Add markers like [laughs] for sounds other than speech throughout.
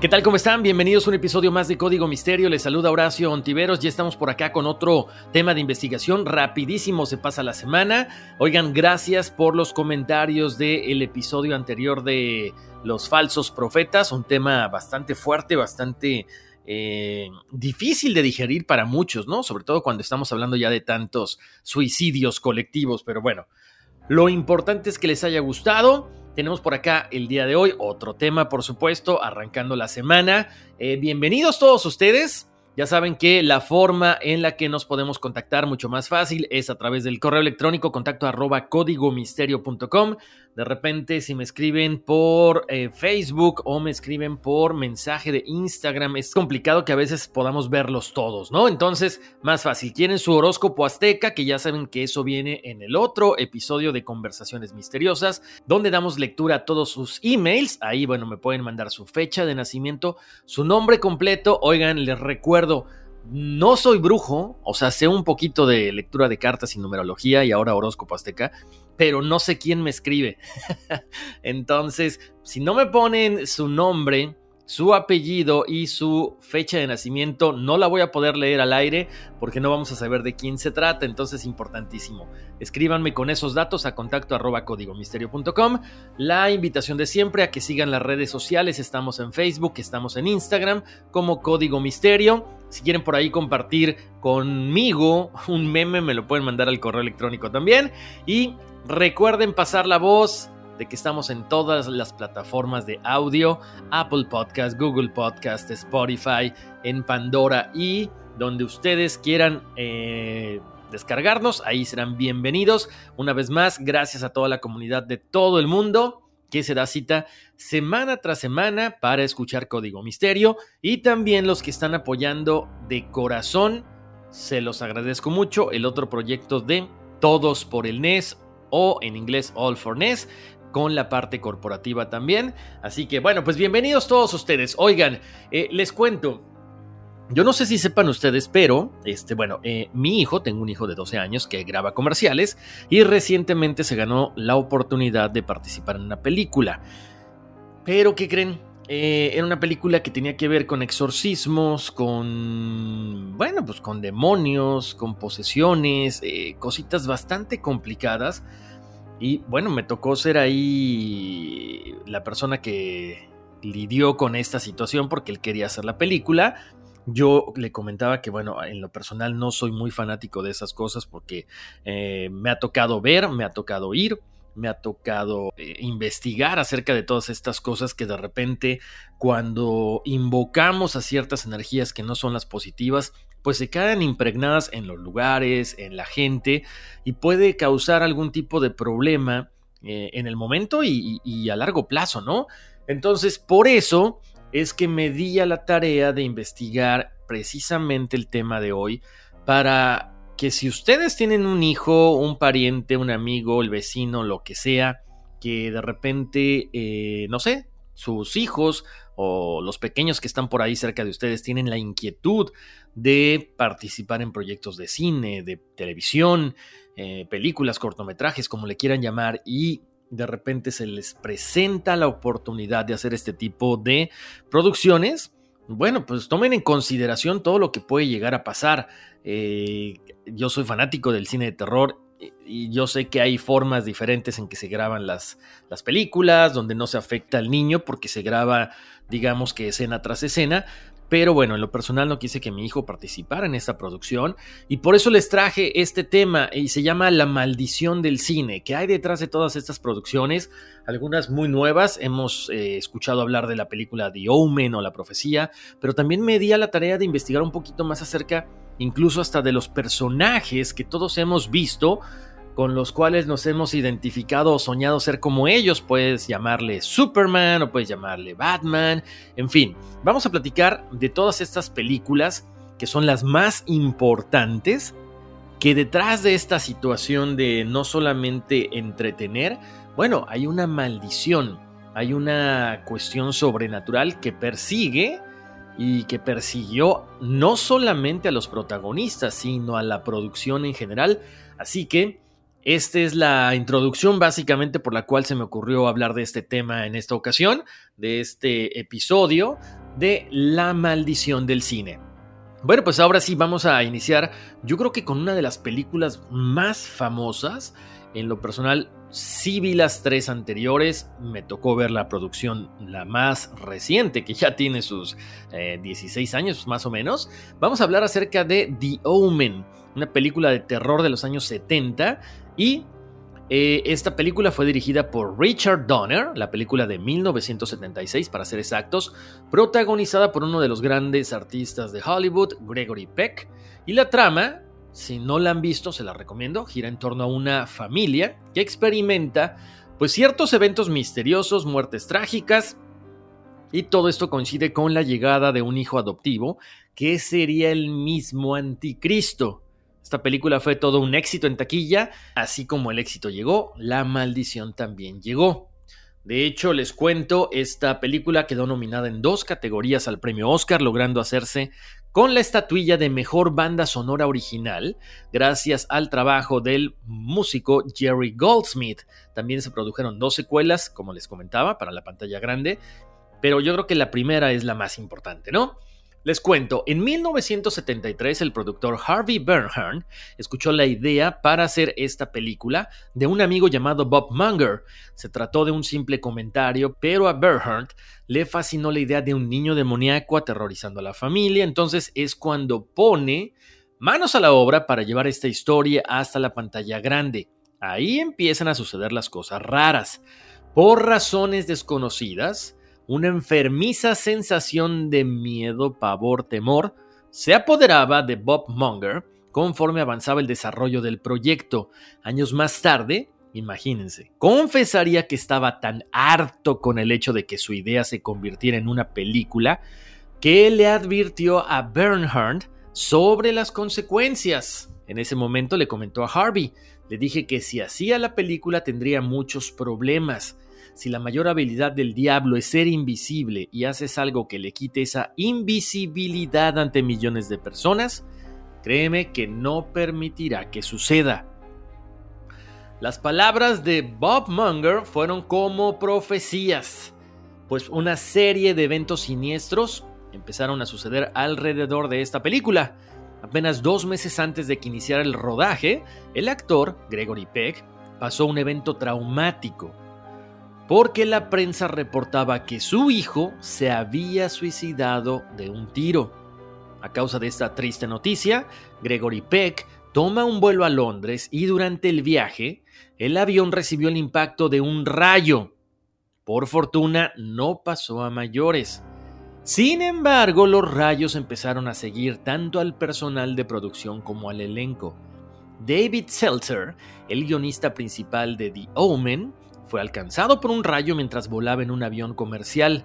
¿Qué tal? ¿Cómo están? Bienvenidos a un episodio más de Código Misterio. Les saluda Horacio Ontiveros. Ya estamos por acá con otro tema de investigación. Rapidísimo se pasa la semana. Oigan, gracias por los comentarios del episodio anterior de los falsos profetas. Un tema bastante fuerte, bastante eh, difícil de digerir para muchos, ¿no? Sobre todo cuando estamos hablando ya de tantos suicidios colectivos. Pero bueno, lo importante es que les haya gustado. Tenemos por acá el día de hoy otro tema, por supuesto, arrancando la semana. Eh, bienvenidos todos ustedes. Ya saben que la forma en la que nos podemos contactar mucho más fácil es a través del correo electrónico contacto arroba códigomisterio.com. De repente, si me escriben por eh, Facebook o me escriben por mensaje de Instagram, es complicado que a veces podamos verlos todos, ¿no? Entonces, más fácil. Quieren su horóscopo azteca, que ya saben que eso viene en el otro episodio de Conversaciones Misteriosas, donde damos lectura a todos sus emails. Ahí, bueno, me pueden mandar su fecha de nacimiento, su nombre completo. Oigan, les recuerdo no soy brujo, o sea, sé un poquito de lectura de cartas y numerología y ahora horóscopo azteca, pero no sé quién me escribe. [laughs] Entonces, si no me ponen su nombre, su apellido y su fecha de nacimiento no la voy a poder leer al aire porque no vamos a saber de quién se trata, entonces importantísimo. Escríbanme con esos datos a contacto arroba códigomisterio.com. La invitación de siempre a que sigan las redes sociales, estamos en Facebook, estamos en Instagram como Código Misterio. Si quieren por ahí compartir conmigo un meme, me lo pueden mandar al correo electrónico también. Y recuerden pasar la voz de que estamos en todas las plataformas de audio, Apple Podcast, Google Podcast, Spotify, en Pandora y donde ustedes quieran eh, descargarnos, ahí serán bienvenidos. Una vez más, gracias a toda la comunidad de todo el mundo que se da cita semana tras semana para escuchar Código Misterio y también los que están apoyando de corazón. Se los agradezco mucho. El otro proyecto de Todos por el NES o en inglés All for NES con la parte corporativa también. Así que bueno, pues bienvenidos todos ustedes. Oigan, eh, les cuento. Yo no sé si sepan ustedes, pero, este, bueno, eh, mi hijo, tengo un hijo de 12 años que graba comerciales y recientemente se ganó la oportunidad de participar en una película. Pero, ¿qué creen? Eh, era una película que tenía que ver con exorcismos, con, bueno, pues con demonios, con posesiones, cositas bastante complicadas. Y bueno, me tocó ser ahí la persona que lidió con esta situación porque él quería hacer la película. Yo le comentaba que, bueno, en lo personal no soy muy fanático de esas cosas porque eh, me ha tocado ver, me ha tocado ir, me ha tocado eh, investigar acerca de todas estas cosas que de repente cuando invocamos a ciertas energías que no son las positivas, pues se quedan impregnadas en los lugares, en la gente, y puede causar algún tipo de problema eh, en el momento y, a largo plazo, ¿no? Entonces, por eso es que me di a la tarea de investigar precisamente el tema de hoy para que si ustedes tienen un hijo, un pariente, un amigo, el vecino, lo que sea, que de repente, eh, no sé, sus hijos o los pequeños que están por ahí cerca de ustedes tienen la inquietud de participar en proyectos de cine, de televisión, eh, películas, cortometrajes, como le quieran llamar, y de repente se les presenta la oportunidad de hacer este tipo de producciones, bueno, pues tomen en consideración todo lo que puede llegar a pasar. Eh, yo soy fanático del cine de terror y yo sé que hay formas diferentes en que se graban las, las películas, donde no se afecta al niño porque se graba, digamos que escena tras escena, pero bueno, en lo personal no quise que mi hijo participara en esta producción y por eso les traje este tema y se llama La maldición del cine, que hay detrás de todas estas producciones, algunas muy nuevas, hemos eh, escuchado hablar de la película The Omen o La Profecía, pero también me di a la tarea de investigar un poquito más acerca incluso hasta de los personajes que todos hemos visto con los cuales nos hemos identificado o soñado ser como ellos. Puedes llamarle Superman o puedes llamarle Batman. En fin, vamos a platicar de todas estas películas que son las más importantes que detrás de esta situación de no solamente entretener, bueno, hay una maldición, hay una cuestión sobrenatural que persigue y que persiguió no solamente a los protagonistas, sino a la producción en general. Así que esta es la introducción básicamente por la cual se me ocurrió hablar de este tema en esta ocasión, de este episodio de La maldición del cine. Bueno, pues ahora sí vamos a iniciar, yo creo que con una de las películas más famosas, en lo personal sí vi las tres anteriores, me tocó ver la producción, la más reciente, que ya tiene sus 16 eh, años más o menos. Vamos a hablar acerca de The Omen, una película de terror de los años 70 y eh, esta película fue dirigida por Richard Donner, la película de 1976 para ser exactos, protagonizada por uno de los grandes artistas de Hollywood, Gregory Peck, y la trama, si no la han visto, se la recomiendo, gira en torno a una familia que experimenta pues ciertos eventos misteriosos, muertes trágicas, y todo esto coincide con la llegada de un hijo adoptivo, que sería el mismo anticristo. Esta película fue todo un éxito en taquilla, así como el éxito llegó, la maldición también llegó. De hecho, les cuento, esta película quedó nominada en dos categorías al premio Oscar, logrando hacerse con la estatuilla de Mejor Banda Sonora Original, gracias al trabajo del músico Jerry Goldsmith. También se produjeron dos secuelas, como les comentaba, para la pantalla grande, pero yo creo que la primera es la más importante, ¿no? Les cuento, en 1973 el productor Harvey Bernhardt escuchó la idea para hacer esta película de un amigo llamado Bob Munger. Se trató de un simple comentario, pero a Bernhardt le fascinó la idea de un niño demoníaco aterrorizando a la familia, entonces es cuando pone manos a la obra para llevar esta historia hasta la pantalla grande. Ahí empiezan a suceder las cosas raras. Por razones desconocidas, una enfermiza sensación de miedo, pavor, temor se apoderaba de Bob Munger conforme avanzaba el desarrollo del proyecto. Años más tarde, imagínense, confesaría que estaba tan harto con el hecho de que su idea se convirtiera en una película que le advirtió a Bernhardt sobre las consecuencias. En ese momento le comentó a Harvey, le dije que si hacía la película tendría muchos problemas si la mayor habilidad del diablo es ser invisible y haces algo que le quite esa invisibilidad ante millones de personas, créeme que no permitirá que suceda. Las palabras de Bob Munger fueron como profecías, pues una serie de eventos siniestros empezaron a suceder alrededor de esta película. Apenas dos meses antes de que iniciara el rodaje, el actor, Gregory Peck, pasó un evento traumático porque la prensa reportaba que su hijo se había suicidado de un tiro. A causa de esta triste noticia, Gregory Peck toma un vuelo a Londres y durante el viaje, el avión recibió el impacto de un rayo. Por fortuna, no pasó a mayores. Sin embargo, los rayos empezaron a seguir tanto al personal de producción como al elenco. David Seltzer, el guionista principal de The Omen, fue alcanzado por un rayo mientras volaba en un avión comercial.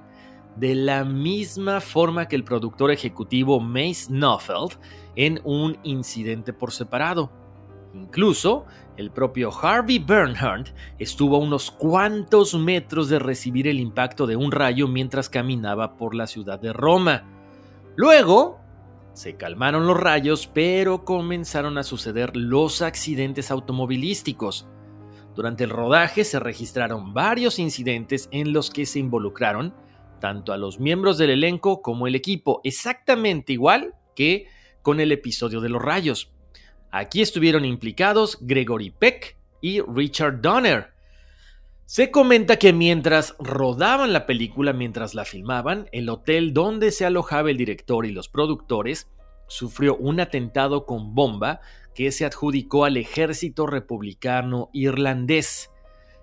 de la misma forma que el productor ejecutivo Mace Knopfeld en un incidente por separado. Incluso el propio Harvey Bernhardt estuvo a unos cuantos metros de recibir el impacto de un rayo mientras caminaba por la ciudad de Roma. Luego, se calmaron los rayos, pero comenzaron a suceder los accidentes automovilísticos. Durante el rodaje se registraron varios incidentes en los que se involucraron tanto a los miembros del elenco como el equipo, exactamente igual que con el episodio de los rayos. Aquí estuvieron implicados Gregory Peck y Richard Donner. Se comenta que mientras rodaban la película, mientras la filmaban, el hotel donde se alojaba el director y los productores sufrió un atentado con bomba que se adjudicó al ejército republicano irlandés.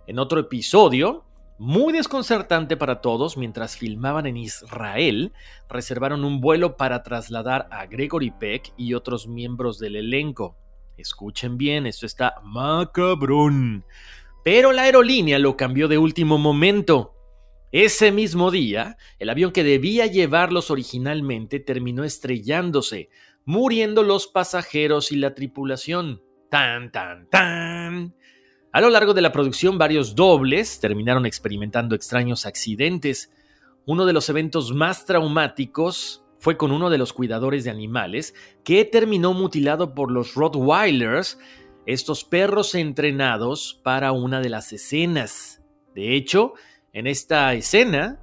En otro episodio, muy desconcertante para todos, mientras filmaban en Israel, reservaron un vuelo para trasladar a Gregory Peck y otros miembros del elenco. Escuchen bien, esto está macabrón. Pero la aerolínea lo cambió de último momento. Ese mismo día, el avión que debía llevarlos originalmente terminó estrellándose, muriendo los pasajeros y la tripulación. Tan, tan, tan. A lo largo de la producción, varios dobles terminaron experimentando extraños accidentes. Uno de los eventos más traumáticos fue con uno de los cuidadores de animales que terminó mutilado por los Rottweilers, estos perros entrenados para una de las escenas. De hecho, en esta escena,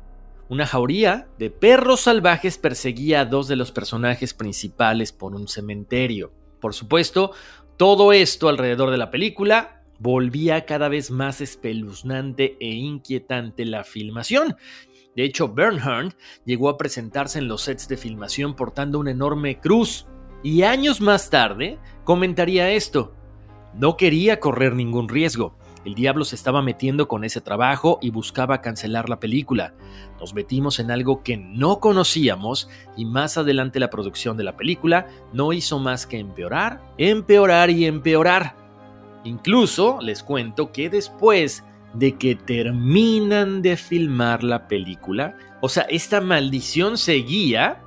una jauría de perros salvajes perseguía a dos de los personajes principales por un cementerio. Por supuesto, todo esto alrededor de la película volvía cada vez más espeluznante e inquietante la filmación. De hecho, Bernhardt llegó a presentarse en los sets de filmación portando una enorme cruz y años más tarde comentaría esto. No quería correr ningún riesgo. El diablo se estaba metiendo con ese trabajo y buscaba cancelar la película. Nos metimos en algo que no conocíamos y más adelante la producción de la película no hizo más que empeorar, empeorar y empeorar. Incluso les cuento que después de que terminan de filmar la película, o sea, esta maldición seguía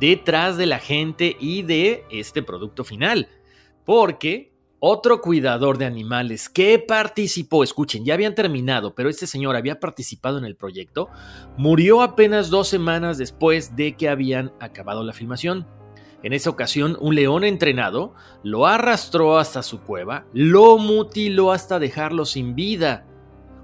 detrás de la gente y de este producto final. Porque otro cuidador de animales que participó, escuchen, ya habían terminado, pero este señor había participado en el proyecto, murió apenas dos semanas después de que habían acabado la filmación. En esa ocasión, un león entrenado lo arrastró hasta su cueva, lo mutiló hasta dejarlo sin vida.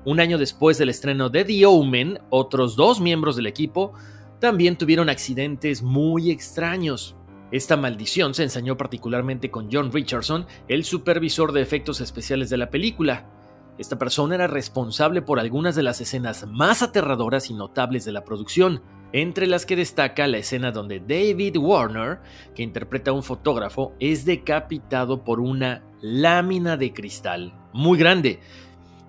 Un año después del estreno de The Omen, otros dos miembros del equipo también tuvieron accidentes muy extraños. Esta maldición se ensañó particularmente con John Richardson, el supervisor de efectos especiales de la película. Esta persona era responsable por algunas de las escenas más aterradoras y notables de la producción, entre las que destaca la escena donde David Warner, que interpreta a un fotógrafo, es decapitado por una lámina de cristal muy grande.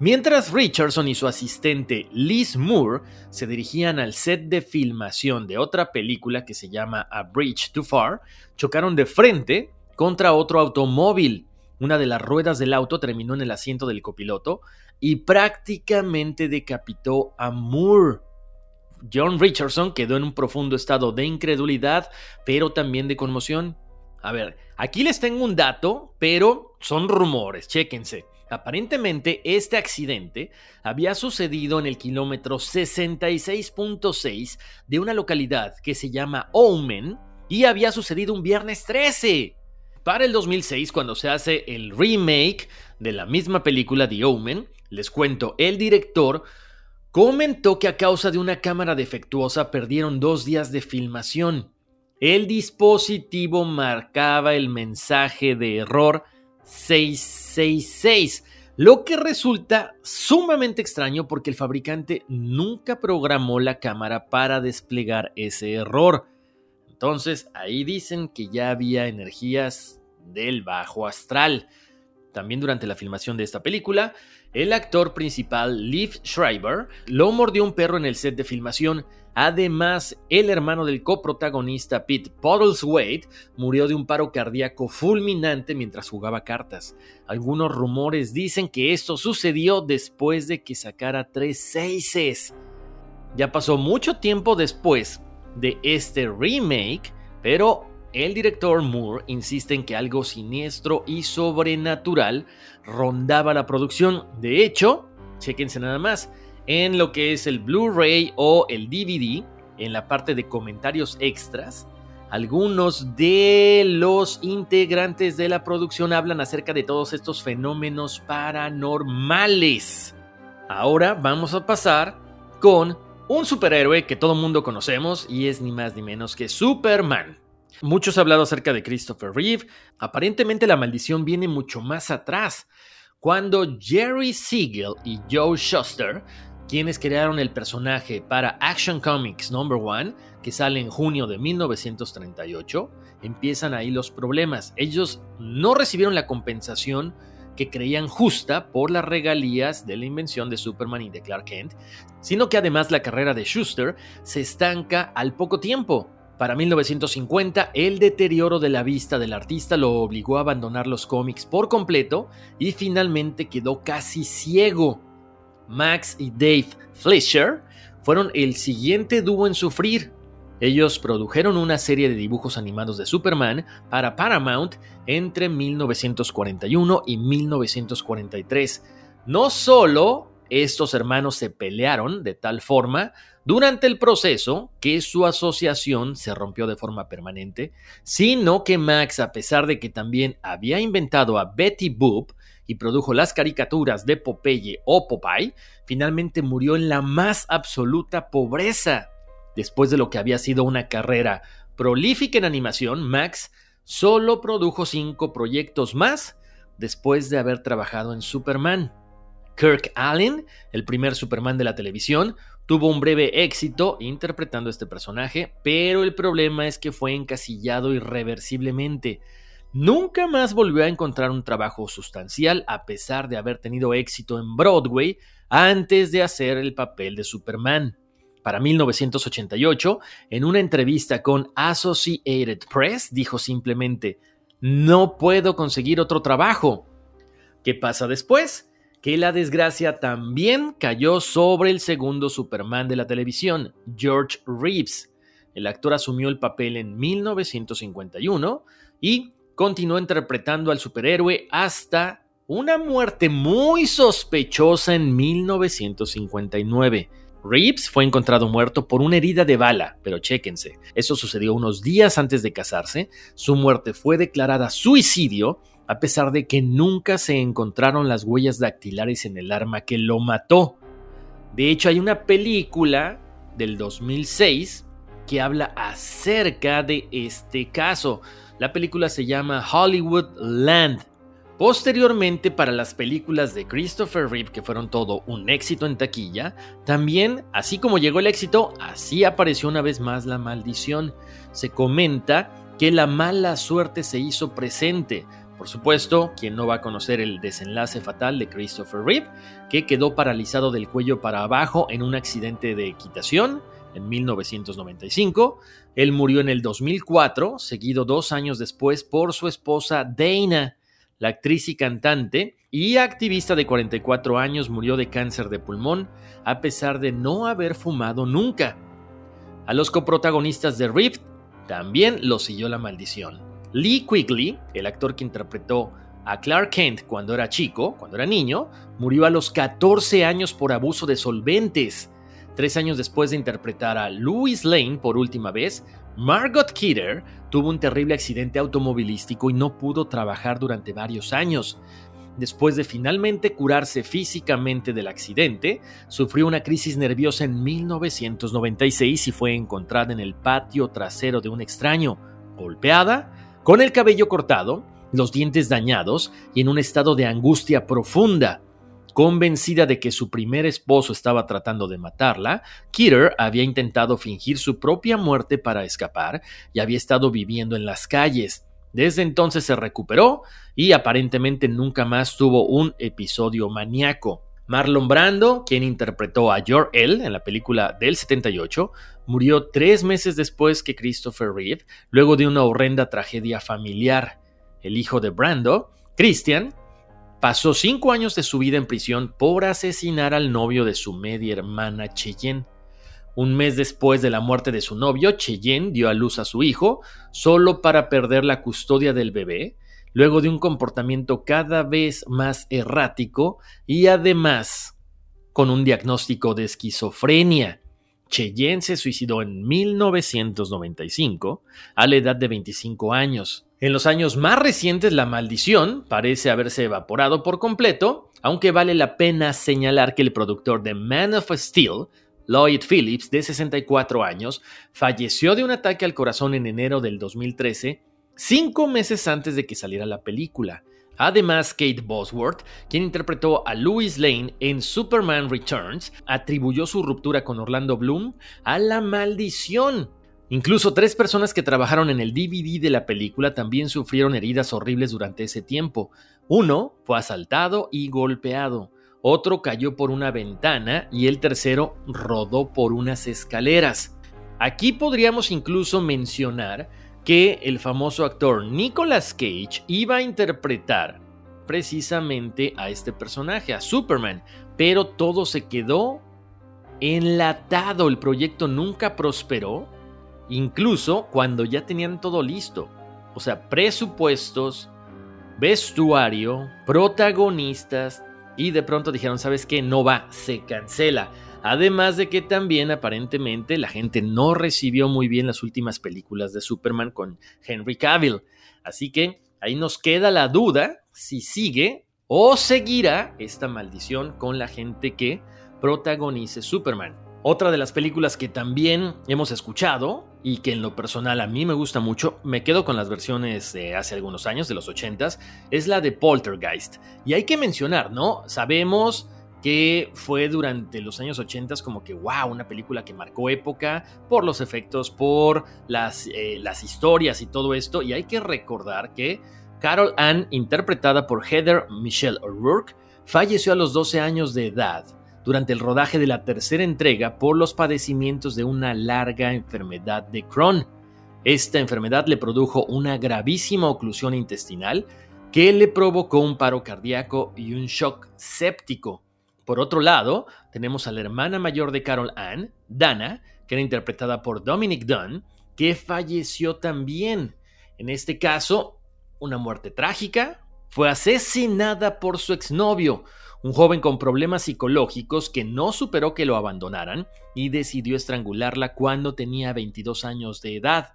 Mientras Richardson y su asistente Liz Moore se dirigían al set de filmación de otra película que se llama A Bridge Too Far, chocaron de frente contra otro automóvil. Una de las ruedas del auto terminó en el asiento del copiloto y prácticamente decapitó a Moore. John Richardson quedó en un profundo estado de incredulidad, pero también de conmoción. A ver, aquí les tengo un dato, pero son rumores, chéquense. Aparentemente, este accidente había sucedido en el kilómetro 66.6 de una localidad que se llama Omen y había sucedido un viernes 13. Para el 2006, cuando se hace el remake de la misma película The Omen, les cuento, el director comentó que a causa de una cámara defectuosa perdieron dos días de filmación. El dispositivo marcaba el mensaje de error 666, lo que resulta sumamente extraño porque el fabricante nunca programó la cámara para desplegar ese error. Entonces ahí dicen que ya había energías del bajo astral. También durante la filmación de esta película, el actor principal, Liv Schreiber, lo mordió un perro en el set de filmación. Además, el hermano del coprotagonista Pete Wade murió de un paro cardíaco fulminante mientras jugaba cartas. Algunos rumores dicen que esto sucedió después de que sacara tres seises. Ya pasó mucho tiempo después de este remake, pero el director Moore insiste en que algo siniestro y sobrenatural rondaba la producción. De hecho, chequense nada más, en lo que es el Blu-ray o el DVD, en la parte de comentarios extras, algunos de los integrantes de la producción hablan acerca de todos estos fenómenos paranormales. Ahora vamos a pasar con un superhéroe que todo mundo conocemos y es ni más ni menos que Superman. Muchos han hablado acerca de Christopher Reeve. Aparentemente la maldición viene mucho más atrás, cuando Jerry Siegel y Joe Shuster quienes crearon el personaje para Action Comics Number One, que sale en junio de 1938, empiezan ahí los problemas. Ellos no recibieron la compensación que creían justa por las regalías de la invención de Superman y de Clark Kent, sino que además la carrera de Schuster se estanca al poco tiempo. Para 1950, el deterioro de la vista del artista lo obligó a abandonar los cómics por completo y finalmente quedó casi ciego. Max y Dave Fleischer fueron el siguiente dúo en sufrir. Ellos produjeron una serie de dibujos animados de Superman para Paramount entre 1941 y 1943. No solo estos hermanos se pelearon de tal forma durante el proceso que su asociación se rompió de forma permanente, sino que Max, a pesar de que también había inventado a Betty Boop, y produjo las caricaturas de Popeye o Popeye, finalmente murió en la más absoluta pobreza. Después de lo que había sido una carrera prolífica en animación, Max solo produjo cinco proyectos más después de haber trabajado en Superman. Kirk Allen, el primer Superman de la televisión, tuvo un breve éxito interpretando este personaje, pero el problema es que fue encasillado irreversiblemente. Nunca más volvió a encontrar un trabajo sustancial a pesar de haber tenido éxito en Broadway antes de hacer el papel de Superman. Para 1988, en una entrevista con Associated Press, dijo simplemente, no puedo conseguir otro trabajo. ¿Qué pasa después? Que la desgracia también cayó sobre el segundo Superman de la televisión, George Reeves. El actor asumió el papel en 1951 y continuó interpretando al superhéroe hasta una muerte muy sospechosa en 1959. Reeves fue encontrado muerto por una herida de bala, pero chéquense, eso sucedió unos días antes de casarse, su muerte fue declarada suicidio, a pesar de que nunca se encontraron las huellas dactilares en el arma que lo mató. De hecho, hay una película del 2006 que habla acerca de este caso. La película se llama Hollywood Land. Posteriormente, para las películas de Christopher Reeve, que fueron todo un éxito en taquilla, también, así como llegó el éxito, así apareció una vez más la maldición. Se comenta que la mala suerte se hizo presente. Por supuesto, quien no va a conocer el desenlace fatal de Christopher Reeve, que quedó paralizado del cuello para abajo en un accidente de equitación, en 1995. Él murió en el 2004, seguido dos años después por su esposa Dana. La actriz y cantante y activista de 44 años murió de cáncer de pulmón a pesar de no haber fumado nunca. A los coprotagonistas de Rift también lo siguió la maldición. Lee Quigley, el actor que interpretó a Clark Kent cuando era chico, cuando era niño, murió a los 14 años por abuso de solventes. Tres años después de interpretar a Louis Lane por última vez, Margot Kidder tuvo un terrible accidente automovilístico y no pudo trabajar durante varios años. Después de finalmente curarse físicamente del accidente, sufrió una crisis nerviosa en 1996 y fue encontrada en el patio trasero de un extraño, golpeada, con el cabello cortado, los dientes dañados y en un estado de angustia profunda. Convencida de que su primer esposo estaba tratando de matarla, Kidder había intentado fingir su propia muerte para escapar y había estado viviendo en las calles. Desde entonces se recuperó y aparentemente nunca más tuvo un episodio maníaco. Marlon Brando, quien interpretó a Jor-El en la película del 78, murió tres meses después que Christopher Reeve, luego de una horrenda tragedia familiar. El hijo de Brando, Christian, pasó cinco años de su vida en prisión por asesinar al novio de su media hermana Cheyenne. Un mes después de la muerte de su novio, Cheyenne dio a luz a su hijo, solo para perder la custodia del bebé, luego de un comportamiento cada vez más errático y además con un diagnóstico de esquizofrenia. Cheyenne se suicidó en 1995 a la edad de 25 años. En los años más recientes la maldición parece haberse evaporado por completo, aunque vale la pena señalar que el productor de Man of Steel Lloyd Phillips, de 64 años, falleció de un ataque al corazón en enero del 2013, cinco meses antes de que saliera la película. Además, Kate Bosworth, quien interpretó a Louis Lane en Superman Returns, atribuyó su ruptura con Orlando Bloom a la maldición. Incluso tres personas que trabajaron en el DVD de la película también sufrieron heridas horribles durante ese tiempo. Uno fue asaltado y golpeado otro cayó por una ventana y el tercero rodó por unas escaleras. Aquí podríamos incluso mencionar que el famoso actor Nicolas Cage iba a interpretar precisamente a este personaje, a Superman, pero todo se quedó enlatado, el proyecto nunca prosperó, incluso cuando ya tenían todo listo, o sea, presupuestos, vestuario, protagonistas, y de pronto dijeron, ¿sabes qué? No va, se cancela. Además de que también aparentemente la gente no recibió muy bien las últimas películas de Superman con Henry Cavill. Así que ahí nos queda la duda si sigue o seguirá esta maldición con la gente que protagonice Superman. Otra de las películas que también hemos escuchado y que en lo personal a mí me gusta mucho, me quedo con las versiones de hace algunos años, de los 80s, es la de Poltergeist. Y hay que mencionar, ¿no? Sabemos que fue durante los años 80 como que, wow, una película que marcó época por los efectos, por las, eh, las historias y todo esto. Y hay que recordar que Carol Ann, interpretada por Heather Michelle O'Rourke, falleció a los 12 años de edad durante el rodaje de la tercera entrega por los padecimientos de una larga enfermedad de Crohn. Esta enfermedad le produjo una gravísima oclusión intestinal que le provocó un paro cardíaco y un shock séptico. Por otro lado, tenemos a la hermana mayor de Carol Ann, Dana, que era interpretada por Dominic Dunn, que falleció también. En este caso, una muerte trágica, fue asesinada por su exnovio, un joven con problemas psicológicos que no superó que lo abandonaran y decidió estrangularla cuando tenía 22 años de edad.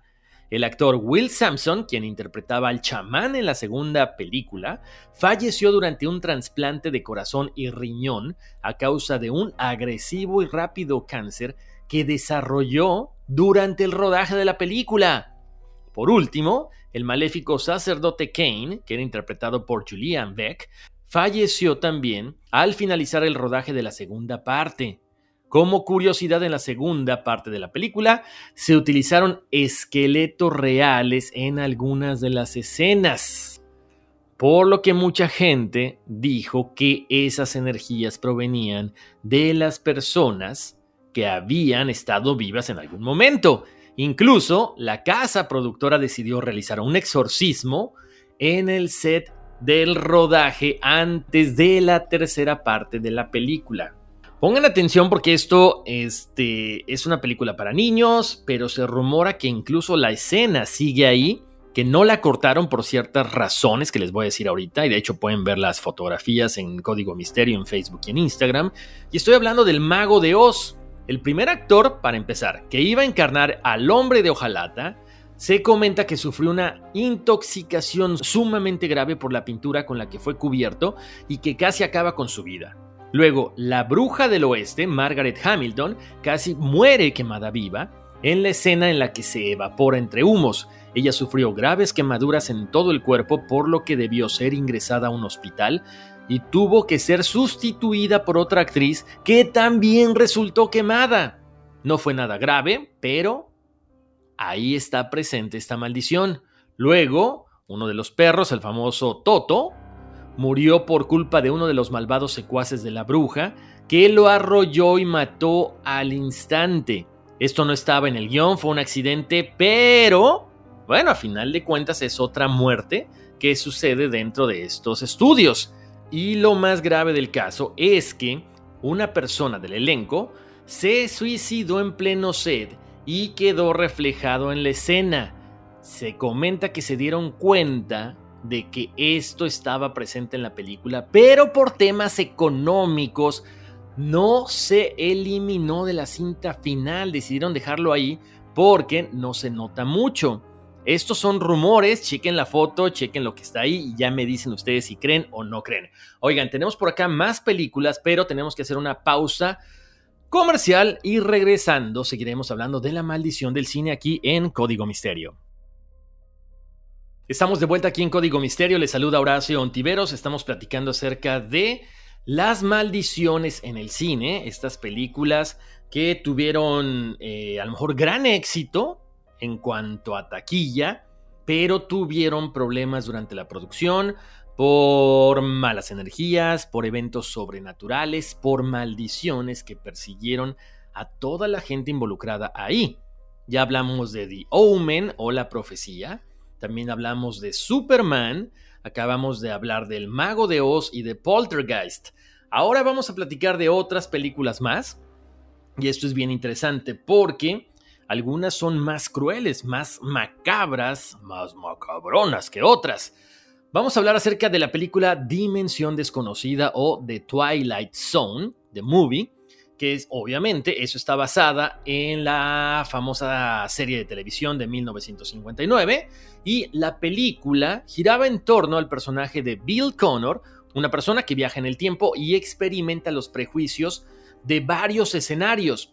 El actor Will Sampson, quien interpretaba al chamán en la segunda película, falleció durante un trasplante de corazón y riñón a causa de un agresivo y rápido cáncer que desarrolló durante el rodaje de la película. Por último, el maléfico sacerdote Kane, que era interpretado por Julian Beck, falleció también al finalizar el rodaje de la segunda parte. Como curiosidad en la segunda parte de la película, se utilizaron esqueletos reales en algunas de las escenas, por lo que mucha gente dijo que esas energías provenían de las personas que habían estado vivas en algún momento. Incluso la casa productora decidió realizar un exorcismo en el set del rodaje antes de la tercera parte de la película. Pongan atención porque esto este, es una película para niños, pero se rumora que incluso la escena sigue ahí, que no la cortaron por ciertas razones que les voy a decir ahorita, y de hecho pueden ver las fotografías en Código Misterio en Facebook y en Instagram. Y estoy hablando del mago de Oz, el primer actor, para empezar, que iba a encarnar al hombre de hojalata, se comenta que sufrió una intoxicación sumamente grave por la pintura con la que fue cubierto y que casi acaba con su vida. Luego, la bruja del oeste, Margaret Hamilton, casi muere quemada viva en la escena en la que se evapora entre humos. Ella sufrió graves quemaduras en todo el cuerpo por lo que debió ser ingresada a un hospital y tuvo que ser sustituida por otra actriz que también resultó quemada. No fue nada grave, pero ahí está presente esta maldición. Luego, uno de los perros, el famoso Toto, murió por culpa de uno de los malvados secuaces de la bruja, que lo arrolló y mató al instante. Esto no estaba en el guion, fue un accidente, pero, bueno, a final de cuentas es otra muerte que sucede dentro de estos estudios. Y lo más grave del caso es que una persona del elenco se suicidó en pleno set y quedó reflejado en la escena. Se comenta que se dieron cuenta de que esto estaba presente en la película, pero por temas económicos no se eliminó de la cinta final, decidieron dejarlo ahí porque no se nota mucho. Estos son rumores, chequen la foto, chequen lo que está ahí y ya me dicen ustedes si creen o no creen. Oigan, tenemos por acá más películas, pero tenemos que hacer una pausa comercial. Y regresando seguiremos hablando de la maldición del cine aquí en Código Misterio. Estamos de vuelta aquí en Código Misterio, les saluda Horacio Ontiveros, estamos platicando acerca de las maldiciones en el cine, estas películas que tuvieron eh, a lo mejor gran éxito en cuanto a taquilla, pero tuvieron problemas durante la producción por malas energías, por eventos sobrenaturales, por maldiciones que persiguieron a toda la gente involucrada ahí. Ya hablamos de The Omen o la profecía, también hablamos de Superman, acabamos de hablar del Mago de Oz y de Poltergeist. Ahora vamos a platicar de otras películas más. Y esto es bien interesante porque algunas son más crueles, más macabras, más macabronas que otras. Vamos a hablar acerca de la película Dimensión Desconocida o The Twilight Zone, The Movie, que es obviamente eso está basada en la famosa serie de televisión de 1959 y la película giraba en torno al personaje de Bill Connor, una persona que viaja en el tiempo y experimenta los prejuicios de varios escenarios.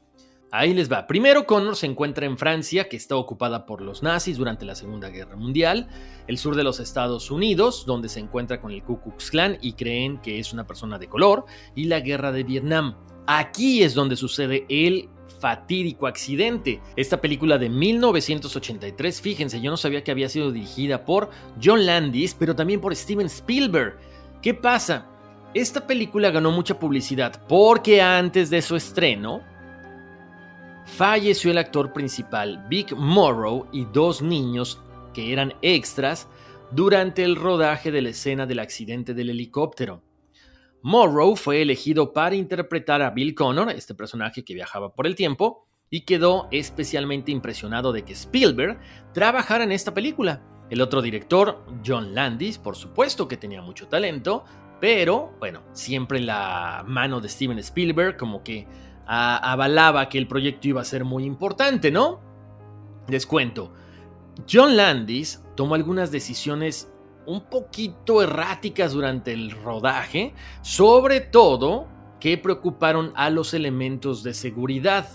Ahí les va. Primero, Connor se encuentra en Francia, que está ocupada por los nazis durante la Segunda Guerra Mundial, el sur de los Estados Unidos, donde se encuentra con el Ku Klux Klan y creen que es una persona de color, y la Guerra de Vietnam. Aquí es donde sucede el fatídico accidente. Esta película de 1983, fíjense, yo no sabía que había sido dirigida por John Landis, pero también por Steven Spielberg. ¿Qué pasa? Esta película ganó mucha publicidad porque antes de su estreno falleció el actor principal Vic Morrow y dos niños que eran extras durante el rodaje de la escena del accidente del helicóptero. Morrow fue elegido para interpretar a Bill Connor, este personaje que viajaba por el tiempo, y quedó especialmente impresionado de que Spielberg trabajara en esta película. El otro director, John Landis, por supuesto que tenía mucho talento, pero bueno, siempre la mano de Steven Spielberg como que avalaba que el proyecto iba a ser muy importante, ¿no? Les cuento, John Landis tomó algunas decisiones un poquito erráticas durante el rodaje, sobre todo que preocuparon a los elementos de seguridad.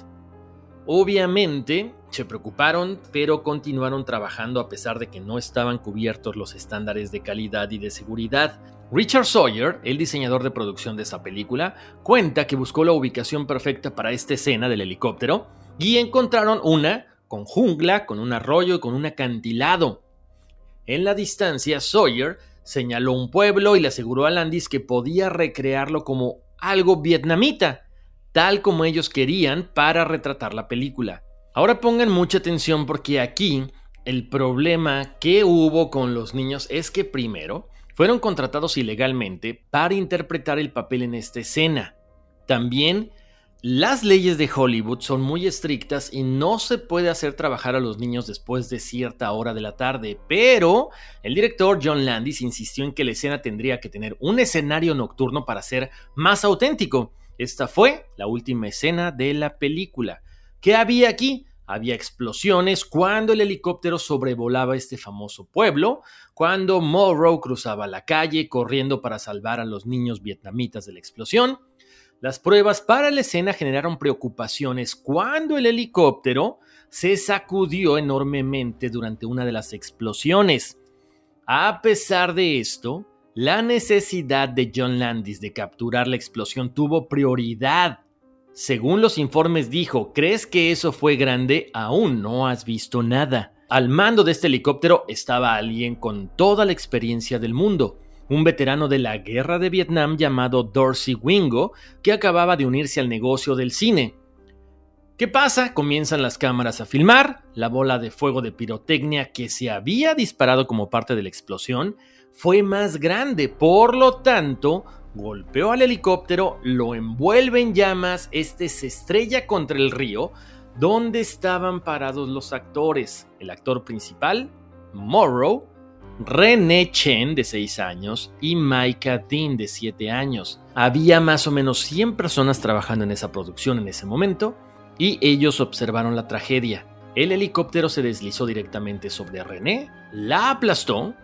Obviamente se preocuparon, pero continuaron trabajando a pesar de que no estaban cubiertos los estándares de calidad y de seguridad. Richard Sawyer, el diseñador de producción de esa película, cuenta que buscó la ubicación perfecta para esta escena del helicóptero y encontraron una con jungla, con un arroyo y con un acantilado. En la distancia, Sawyer señaló un pueblo y le aseguró a Landis que podía recrearlo como algo vietnamita, tal como ellos querían para retratar la película. Ahora pongan mucha atención porque aquí el problema que hubo con los niños es que primero fueron contratados ilegalmente para interpretar el papel en esta escena. También las leyes de Hollywood son muy estrictas y no se puede hacer trabajar a los niños después de cierta hora de la tarde, pero el director John Landis insistió en que la escena tendría que tener un escenario nocturno para ser más auténtico. Esta fue la última escena de la película. ¿Qué había aquí? Había explosiones cuando el helicóptero sobrevolaba este famoso pueblo, cuando Morrow cruzaba la calle corriendo para salvar a los niños vietnamitas de la explosión, las pruebas para la escena generaron preocupaciones cuando el helicóptero se sacudió enormemente durante una de las explosiones. A pesar de esto, la necesidad de John Landis de capturar la explosión tuvo prioridad. Según los informes dijo, ¿crees que eso fue grande? Aún no has visto nada. Al mando de este helicóptero estaba alguien con toda la experiencia del mundo un veterano de la guerra de Vietnam llamado Dorsey Wingo, que acababa de unirse al negocio del cine. ¿Qué pasa? Comienzan las cámaras a filmar, la bola de fuego de pirotecnia que se había disparado como parte de la explosión fue más grande, por lo tanto, golpeó al helicóptero, lo envuelve en llamas, este se estrella contra el río, donde estaban parados los actores. El actor principal, Morrow, René Chen, de 6 años, y Micah Dean, de 7 años. Había más o menos 100 personas trabajando en esa producción en ese momento, y ellos observaron la tragedia. El helicóptero se deslizó directamente sobre René, la aplastó,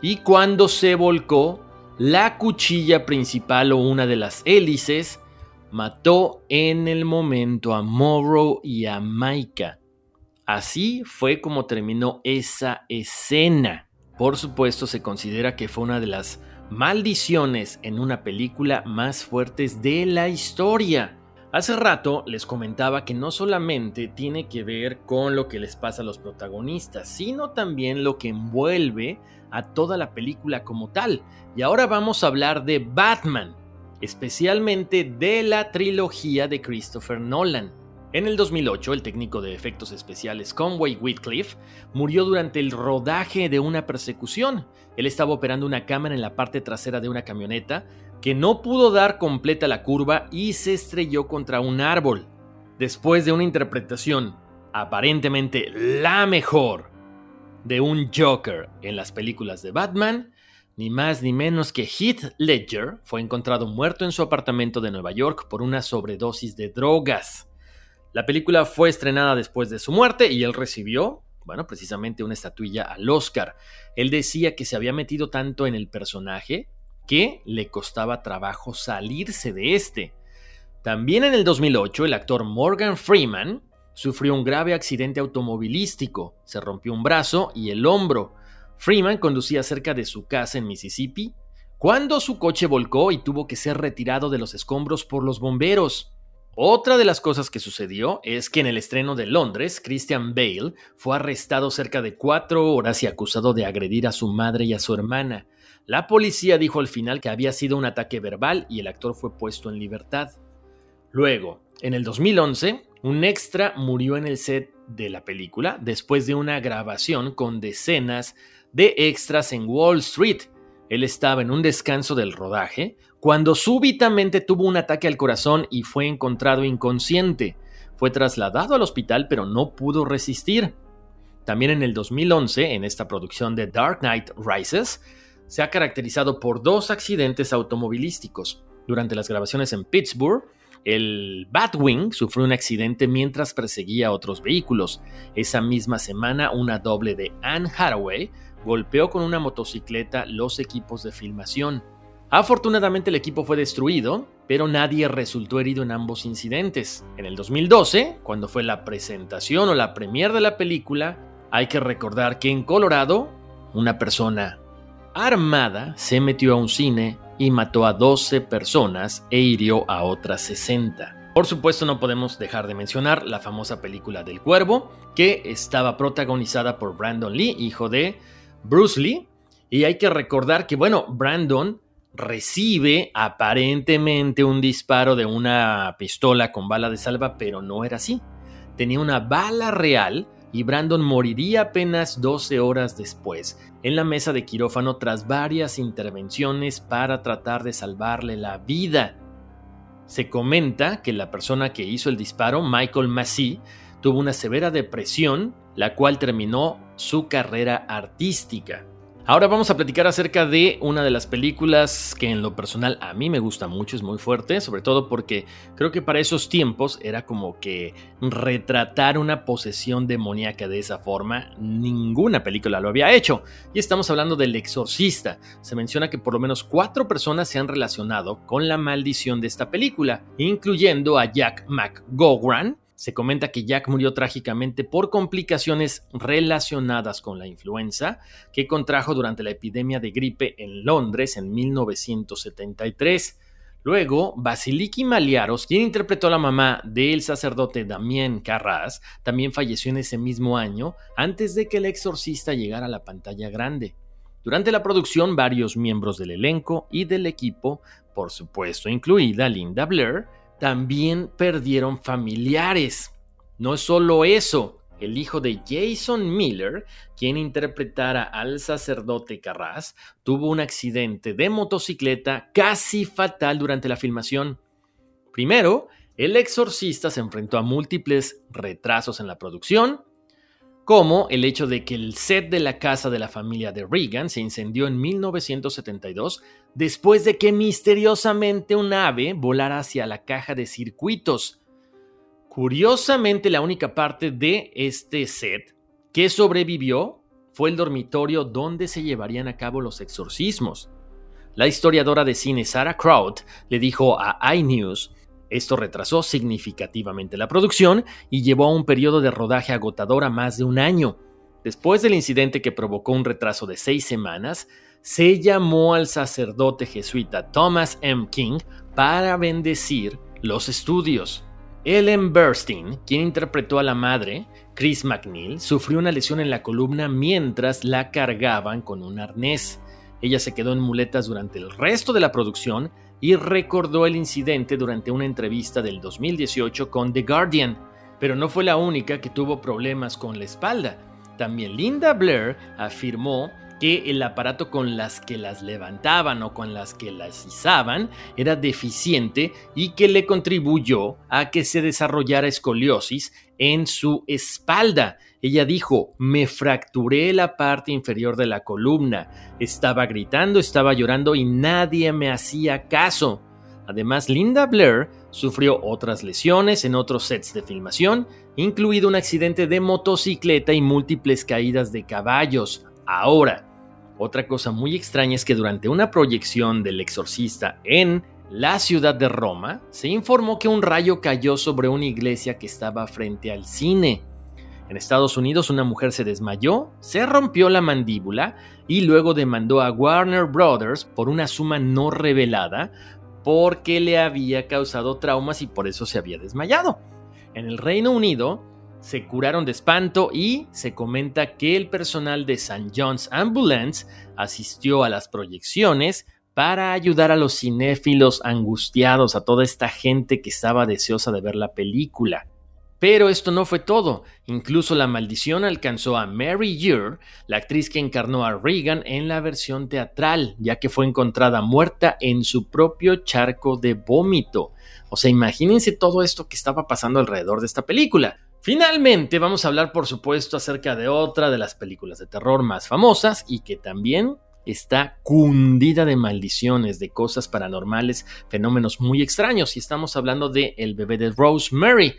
y cuando se volcó, la cuchilla principal o una de las hélices mató en el momento a Morrow y a Micah. Así fue como terminó esa escena. Por supuesto, se considera que fue una de las maldiciones en una película más fuertes de la historia. Hace rato les comentaba que no solamente tiene que ver con lo que les pasa a los protagonistas, sino también lo que envuelve a toda la película como tal. Y ahora vamos a hablar de Batman, especialmente de la trilogía de Christopher Nolan. En el 2008, el técnico de efectos especiales Conway Whitcliffe murió durante el rodaje de una persecución. Él estaba operando una cámara en la parte trasera de una camioneta que no pudo dar completa la curva y se estrelló contra un árbol. Después de una interpretación aparentemente la mejor de un Joker en las películas de Batman, ni más ni menos que Heath Ledger fue encontrado muerto en su apartamento de Nueva York por una sobredosis de drogas. La película fue estrenada después de su muerte y él recibió, bueno, precisamente una estatuilla al Oscar. Él decía que se había metido tanto en el personaje que le costaba trabajo salirse de este. También en el 2008, el actor Morgan Freeman sufrió un grave accidente automovilístico, se rompió un brazo y el hombro. Freeman conducía cerca de su casa en Mississippi cuando su coche volcó y tuvo que ser retirado de los escombros por los bomberos. Otra de las cosas que sucedió es que en el estreno de Londres, Christian Bale fue arrestado cerca de cuatro horas y acusado de agredir a su madre y a su hermana. La policía dijo al final que había sido un ataque verbal y el actor fue puesto en libertad. Luego, en el 2011, un extra murió en el set de la película después de una grabación con decenas de extras en Wall Street. Él estaba en un descanso del rodaje cuando súbitamente tuvo un ataque al corazón y fue encontrado inconsciente. Fue trasladado al hospital pero no pudo resistir. También en el 2011, en esta producción de Dark Knight Rises, se ha caracterizado por dos accidentes automovilísticos. Durante las grabaciones en Pittsburgh, el Batwing sufrió un accidente mientras perseguía otros vehículos. Esa misma semana, una doble de Anne Hathaway golpeó con una motocicleta los equipos de filmación. Afortunadamente el equipo fue destruido, pero nadie resultó herido en ambos incidentes. En el 2012, cuando fue la presentación o la premier de la película, hay que recordar que en Colorado, una persona armada se metió a un cine y mató a 12 personas e hirió a otras 60. Por supuesto no podemos dejar de mencionar la famosa película del cuervo, que estaba protagonizada por Brandon Lee, hijo de Bruce Lee, y hay que recordar que, bueno, Brandon recibe aparentemente un disparo de una pistola con bala de salva, pero no era así. Tenía una bala real y Brandon moriría apenas 12 horas después, en la mesa de quirófano tras varias intervenciones para tratar de salvarle la vida. Se comenta que la persona que hizo el disparo, Michael Massey, tuvo una severa depresión, la cual terminó su carrera artística. Ahora vamos a platicar acerca de una de las películas que en lo personal a mí me gusta mucho, es muy fuerte, sobre todo porque creo que para esos tiempos era como que retratar una posesión demoníaca de esa forma, ninguna película lo había hecho. Y estamos hablando del exorcista. Se menciona que por lo menos cuatro personas se han relacionado con la maldición de esta película, incluyendo a Jack McGowran, se comenta que Jack murió trágicamente por complicaciones relacionadas con la influenza que contrajo durante la epidemia de gripe en Londres en 1973. Luego, Basiliki Maliaros, quien interpretó a la mamá del sacerdote Damien Carras, también falleció en ese mismo año antes de que el exorcista llegara a la pantalla grande. Durante la producción, varios miembros del elenco y del equipo, por supuesto incluida Linda Blair, también perdieron familiares. No es solo eso, el hijo de Jason Miller, quien interpretara al sacerdote Carras, tuvo un accidente de motocicleta casi fatal durante la filmación. Primero, el exorcista se enfrentó a múltiples retrasos en la producción, como el hecho de que el set de la casa de la familia de Reagan se incendió en 1972 después de que misteriosamente un ave volara hacia la caja de circuitos. Curiosamente, la única parte de este set que sobrevivió fue el dormitorio donde se llevarían a cabo los exorcismos. La historiadora de cine Sarah Kraut le dijo a iNews esto retrasó significativamente la producción y llevó a un periodo de rodaje agotador a más de un año. Después del incidente que provocó un retraso de seis semanas, se llamó al sacerdote jesuita Thomas M. King para bendecir los estudios. Ellen Burstyn, quien interpretó a la madre, Chris McNeil, sufrió una lesión en la columna mientras la cargaban con un arnés. Ella se quedó en muletas durante el resto de la producción y recordó el incidente durante una entrevista del 2018 con The Guardian, pero no fue la única que tuvo problemas con la espalda. También Linda Blair afirmó que el aparato con las que las levantaban o con las que las izaban era deficiente y que le contribuyó a que se desarrollara escoliosis en su espalda. Ella dijo, me fracturé la parte inferior de la columna, estaba gritando, estaba llorando y nadie me hacía caso. Además, Linda Blair sufrió otras lesiones en otros sets de filmación, incluido un accidente de motocicleta y múltiples caídas de caballos. Ahora, otra cosa muy extraña es que durante una proyección del exorcista en la ciudad de Roma, se informó que un rayo cayó sobre una iglesia que estaba frente al cine. En Estados Unidos una mujer se desmayó, se rompió la mandíbula y luego demandó a Warner Brothers por una suma no revelada porque le había causado traumas y por eso se había desmayado. En el Reino Unido se curaron de espanto y se comenta que el personal de St. John's Ambulance asistió a las proyecciones para ayudar a los cinéfilos angustiados, a toda esta gente que estaba deseosa de ver la película. Pero esto no fue todo, incluso la maldición alcanzó a Mary Ure, la actriz que encarnó a Regan en la versión teatral, ya que fue encontrada muerta en su propio charco de vómito. O sea, imagínense todo esto que estaba pasando alrededor de esta película. Finalmente vamos a hablar por supuesto acerca de otra de las películas de terror más famosas y que también está cundida de maldiciones, de cosas paranormales, fenómenos muy extraños. Y estamos hablando de El bebé de Rosemary.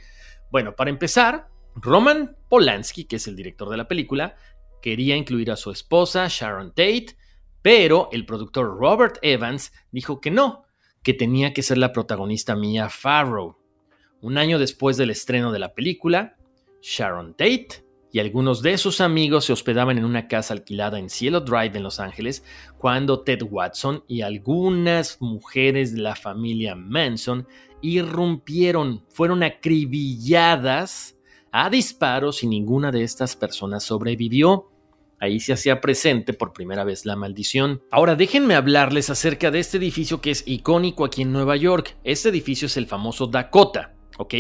Bueno, para empezar, Roman Polanski, que es el director de la película, quería incluir a su esposa Sharon Tate, pero el productor Robert Evans dijo que no, que tenía que ser la protagonista Mia Farrow. Un año después del estreno de la película, Sharon Tate y algunos de sus amigos se hospedaban en una casa alquilada en Cielo Drive en Los Ángeles cuando Ted Watson y algunas mujeres de la familia Manson irrumpieron, fueron acribilladas a disparos y ninguna de estas personas sobrevivió. Ahí se hacía presente por primera vez la maldición. Ahora déjenme hablarles acerca de este edificio que es icónico aquí en Nueva York. Este edificio es el famoso Dakota, ¿ok?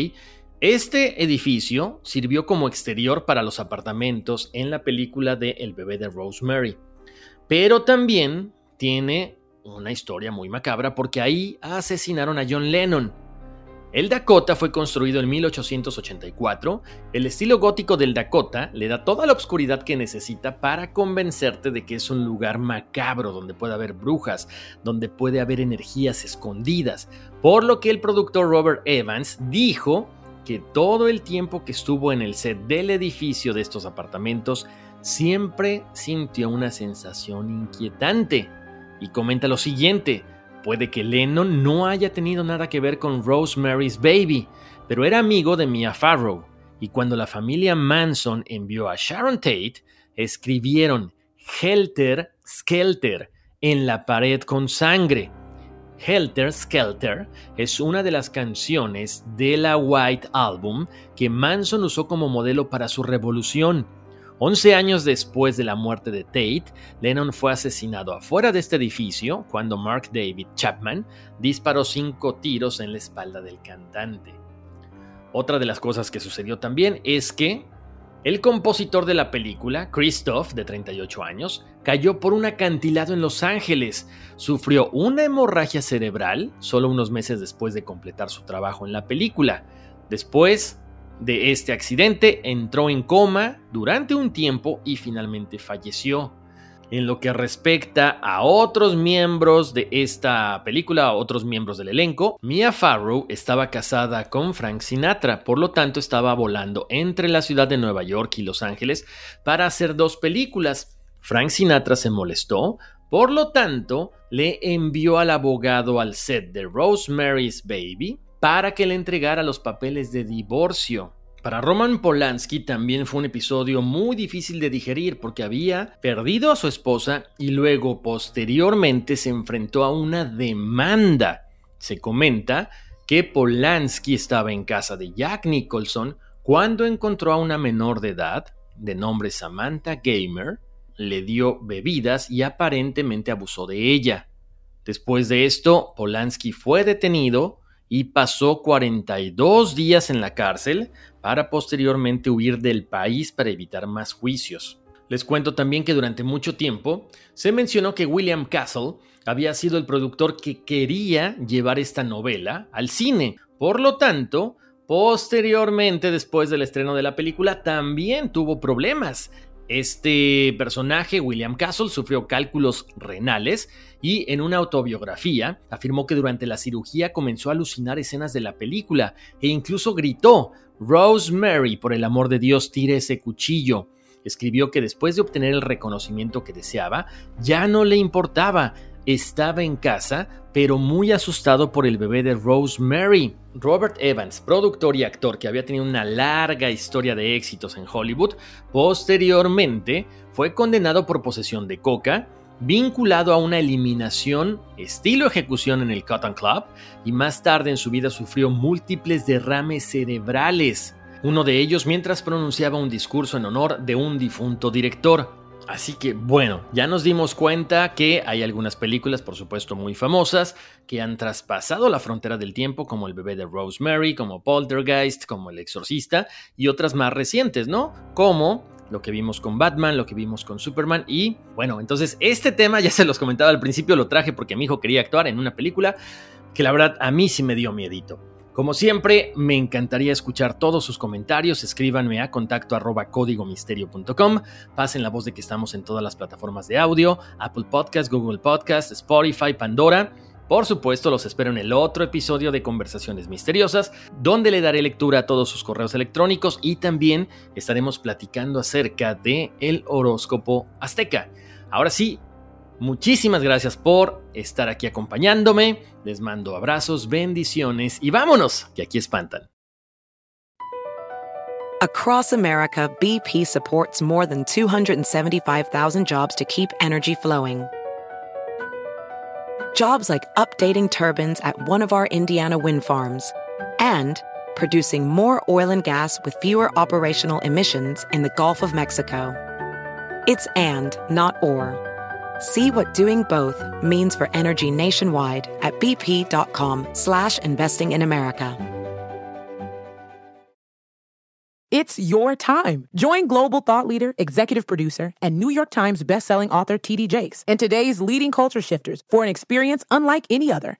Este edificio sirvió como exterior para los apartamentos en la película de El bebé de Rosemary, pero también tiene una historia muy macabra porque ahí asesinaron a John Lennon. El Dakota fue construido en 1884. El estilo gótico del Dakota le da toda la oscuridad que necesita para convencerte de que es un lugar macabro donde puede haber brujas, donde puede haber energías escondidas, por lo que el productor Robert Evans dijo que todo el tiempo que estuvo en el set del edificio de estos apartamentos siempre sintió una sensación inquietante. Y comenta lo siguiente, puede que Lennon no haya tenido nada que ver con Rosemary's Baby, pero era amigo de Mia Farrow, y cuando la familia Manson envió a Sharon Tate, escribieron Helter Skelter en la pared con sangre. Helter Skelter es una de las canciones de la White Album que Manson usó como modelo para su revolución. Once años después de la muerte de Tate, Lennon fue asesinado afuera de este edificio cuando Mark David Chapman disparó cinco tiros en la espalda del cantante. Otra de las cosas que sucedió también es que El compositor de la película, Christoph, de 38 años, cayó por un acantilado en Los Ángeles. Sufrió una hemorragia cerebral solo unos meses después de completar su trabajo en la película. Después de este accidente, entró en coma durante un tiempo y finalmente falleció. En lo que respecta a otros miembros de esta película, a otros miembros del elenco, Mia Farrow estaba casada con Frank Sinatra, por lo tanto estaba volando entre la ciudad de Nueva York y Los Ángeles para hacer dos películas. Frank Sinatra se molestó, por lo tanto le envió al abogado al set de Rosemary's Baby para que le entregara los papeles de divorcio. Para Roman Polanski también fue un episodio muy difícil de digerir porque había perdido a su esposa y luego posteriormente se enfrentó a una demanda. Se comenta que Polanski estaba en casa de Jack Nicholson cuando encontró a una menor de edad, de nombre Samantha Gamer, le dio bebidas y aparentemente abusó de ella. Después de esto, Polanski fue detenido y pasó 42 días en la cárcel para posteriormente huir del país para evitar más juicios. Les cuento también que durante mucho tiempo se mencionó que William Castle había sido el productor que quería llevar esta novela al cine. Por lo tanto, posteriormente, después del estreno de la película, también tuvo problemas este personaje, William Castle, sufrió cálculos renales y en una autobiografía afirmó que durante la cirugía comenzó a alucinar escenas de la película e incluso gritó, Rosemary, por el amor de Dios, tire ese cuchillo. Escribió que después de obtener el reconocimiento que deseaba, ya no le importaba, estaba en casa, pero muy asustado por el bebé de Rosemary. Robert Evans, productor y actor que había tenido una larga historia de éxitos en Hollywood, posteriormente fue condenado por posesión de coca, vinculado a una eliminación estilo ejecución en el Cotton Club y más tarde en su vida sufrió múltiples derrames cerebrales, uno de ellos mientras pronunciaba un discurso en honor de un difunto director. Así que bueno, ya nos dimos cuenta que hay algunas películas, por supuesto, muy famosas, que han traspasado la frontera del tiempo, como El bebé de Rosemary, como Poltergeist, como El exorcista, y otras más recientes, ¿no? Como lo que vimos con Batman, lo que vimos con Superman, y bueno, entonces este tema [laughs] ya se los comentaba al principio, lo traje porque mi hijo quería actuar en una película que la verdad a mí sí me dio miedito. Como siempre, me encantaría escuchar todos sus comentarios. Escríbanme a contacto arroba códigomisterio.com. Pasen la voz de que estamos en todas las plataformas de audio: Apple Podcast, Google Podcast, Spotify, Pandora. Por supuesto, los espero en el otro episodio de Conversaciones Misteriosas, donde le daré lectura a todos sus correos electrónicos y también estaremos platicando acerca de el horóscopo azteca. Ahora sí, Muchísimas gracias por estar aquí acompañándome. Les mando abrazos, bendiciones y vámonos, que aquí espantan. Across America, BP supports more than 275,000 jobs to keep energy flowing. Jobs like updating turbines at one of our Indiana wind farms and producing more oil and gas with fewer operational emissions in the Gulf of Mexico. It's and, not or. See what doing both means for energy nationwide at bp.com slash investing in America. It's your time. Join global thought leader, executive producer, and New York Times bestselling author T.D. Jakes and today's leading culture shifters for an experience unlike any other.